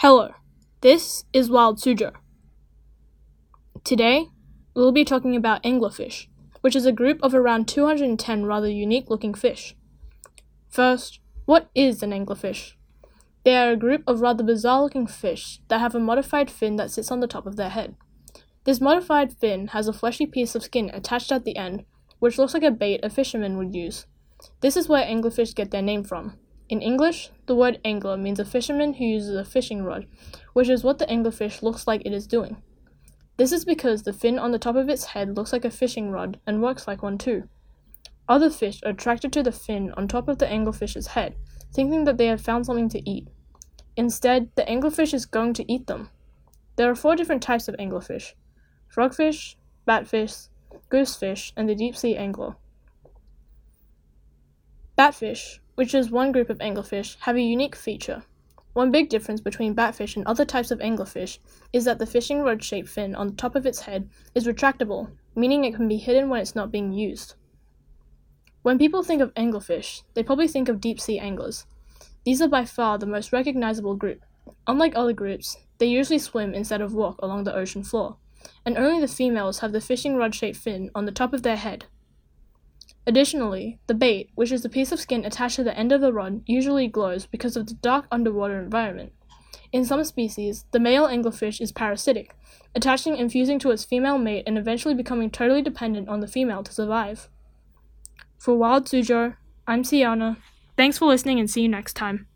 Hello, this is Wild Suzhou. Today, we'll be talking about anglerfish, which is a group of around 210 rather unique looking fish. First, what is an anglerfish? They are a group of rather bizarre looking fish that have a modified fin that sits on the top of their head. This modified fin has a fleshy piece of skin attached at the end, which looks like a bait a fisherman would use. This is where anglerfish get their name from. In English, the word angler means a fisherman who uses a fishing rod, which is what the anglerfish looks like it is doing. This is because the fin on the top of its head looks like a fishing rod and works like one too. Other fish are attracted to the fin on top of the anglerfish's head, thinking that they have found something to eat. Instead, the anglerfish is going to eat them. There are four different types of anglerfish frogfish, batfish, goosefish, and the deep sea angler. Batfish, which is one group of anglerfish, have a unique feature. One big difference between batfish and other types of anglerfish is that the fishing rod shaped fin on the top of its head is retractable, meaning it can be hidden when it's not being used. When people think of anglerfish, they probably think of deep sea anglers. These are by far the most recognizable group. Unlike other groups, they usually swim instead of walk along the ocean floor, and only the females have the fishing rod shaped fin on the top of their head. Additionally, the bait, which is the piece of skin attached to the end of the rod, usually glows because of the dark underwater environment. In some species, the male anglerfish is parasitic, attaching and fusing to its female mate and eventually becoming totally dependent on the female to survive. For Wild Suzhou, I'm Siana. Thanks for listening and see you next time.